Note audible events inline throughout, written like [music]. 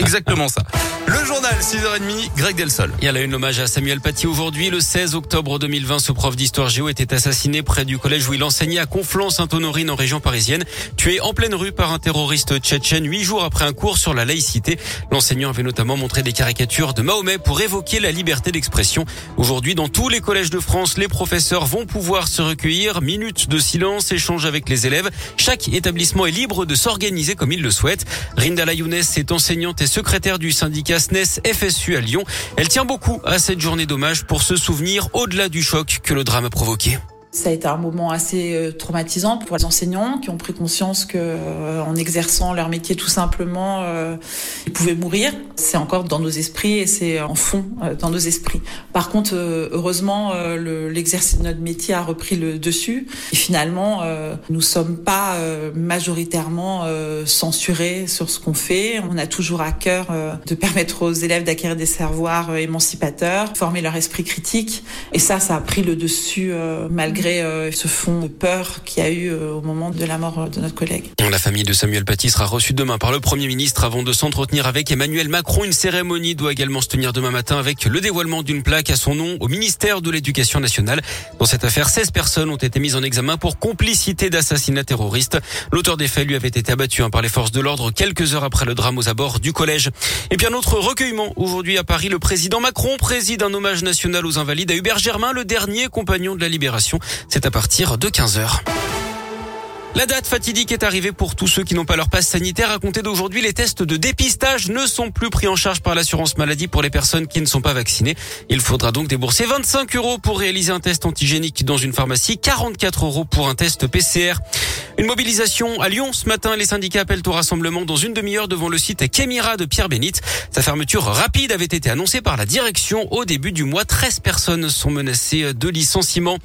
Exactement ça. Le journal 6h30, Greg Delsol. Il y a là une hommage à Samuel Paty aujourd'hui. Le 16 octobre 2020, ce prof d'histoire géo était assassiné près du collège où il enseignait à Conflans-Sainte-Honorine en région parisienne. Tué en pleine rue par un terroriste tchétchène huit jours après un cours sur la laïcité. L'enseignant avait notamment montré des caricatures de Mahomet pour évoquer la liberté d'expression. Aujourd'hui, dans tous les collèges de France, les professeurs vont pouvoir se recueillir. Minutes de silence, échange avec les élèves. Chaque établissement est libre de s'organiser comme il le souhaite. Rindala Younes est enseignante et secrétaire du syndicat SNES FSU à Lyon. Elle tient beaucoup à cette journée d'hommage pour se souvenir au-delà du choc que le drame a provoqué. Ça a été un moment assez euh, traumatisant pour les enseignants qui ont pris conscience que, euh, en exerçant leur métier tout simplement, euh, ils pouvaient mourir. C'est encore dans nos esprits et c'est en fond dans nos esprits. Par contre, heureusement, l'exercice de notre métier a repris le dessus. Et finalement, nous sommes pas majoritairement censurés sur ce qu'on fait. On a toujours à cœur de permettre aux élèves d'acquérir des savoirs émancipateurs, former leur esprit critique. Et ça, ça a pris le dessus malgré euh, ce fond de peur qu'il y a eu euh, au moment de la mort de notre collègue. La famille de Samuel Paty sera reçue demain par le Premier ministre avant de s'entretenir avec Emmanuel Macron. Une cérémonie doit également se tenir demain matin avec le dévoilement d'une plaque à son nom au ministère de l'Éducation nationale. Dans cette affaire, 16 personnes ont été mises en examen pour complicité d'assassinat terroriste. L'auteur des faits lui avait été abattu hein, par les forces de l'ordre quelques heures après le drame aux abords du collège. Et puis un autre recueillement aujourd'hui à Paris. Le président Macron préside un hommage national aux invalides à Hubert Germain, le dernier compagnon de la libération. C'est à partir de 15h. La date fatidique est arrivée pour tous ceux qui n'ont pas leur passe sanitaire. À compter d'aujourd'hui, les tests de dépistage ne sont plus pris en charge par l'assurance maladie pour les personnes qui ne sont pas vaccinées. Il faudra donc débourser 25 euros pour réaliser un test antigénique dans une pharmacie, 44 euros pour un test PCR. Une mobilisation à Lyon ce matin. Les syndicats appellent au rassemblement dans une demi-heure devant le site Kémira de Pierre Bénite. Sa fermeture rapide avait été annoncée par la direction au début du mois. 13 personnes sont menacées de licenciement.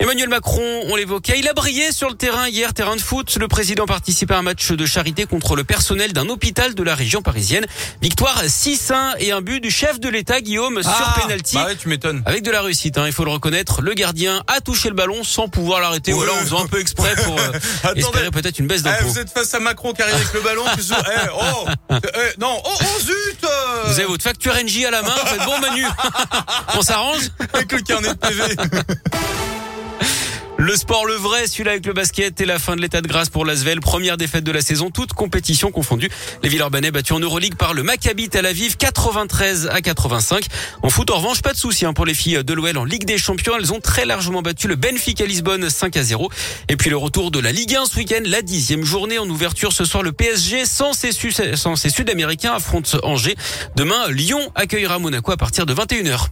Emmanuel Macron, on l'évoquait, il a brillé sur le terrain hier, terrain de foot. Le président participait à un match de charité contre le personnel d'un hôpital de la région parisienne. Victoire 6-1 et un but du chef de l'État, Guillaume, sur ah, penalty. Bah ouais, tu m'étonnes. Avec de la réussite, hein, il faut le reconnaître. Le gardien a touché le ballon sans pouvoir l'arrêter. Ou alors en faisant un peu exprès pour euh, [laughs] espérer peut-être une baisse d'impôt. Eh, vous êtes face à Macron qui arrive avec le ballon. eh, oh, eh, non, oh, oh zut euh. Vous avez votre facture NJ à la main. Vous faites bon Manu, [laughs] on s'arrange Avec le carnet de PV. [laughs] Le sport, le vrai, celui-là avec le basket et la fin de l'état de grâce pour l'Asvel. Première défaite de la saison, toute compétition confondue. Les Villeurbanais battus en Euroleague par le Maccabi Tel Aviv, 93 à 85. En foot, en revanche, pas de souci hein, pour les filles de l'OL en Ligue des Champions. Elles ont très largement battu le Benfica Lisbonne 5 à 0. Et puis le retour de la Ligue 1 ce week-end, la dixième journée en ouverture ce soir. Le PSG sans ses, Sud-Américains affronte Angers. Demain, Lyon accueillera Monaco à partir de 21h.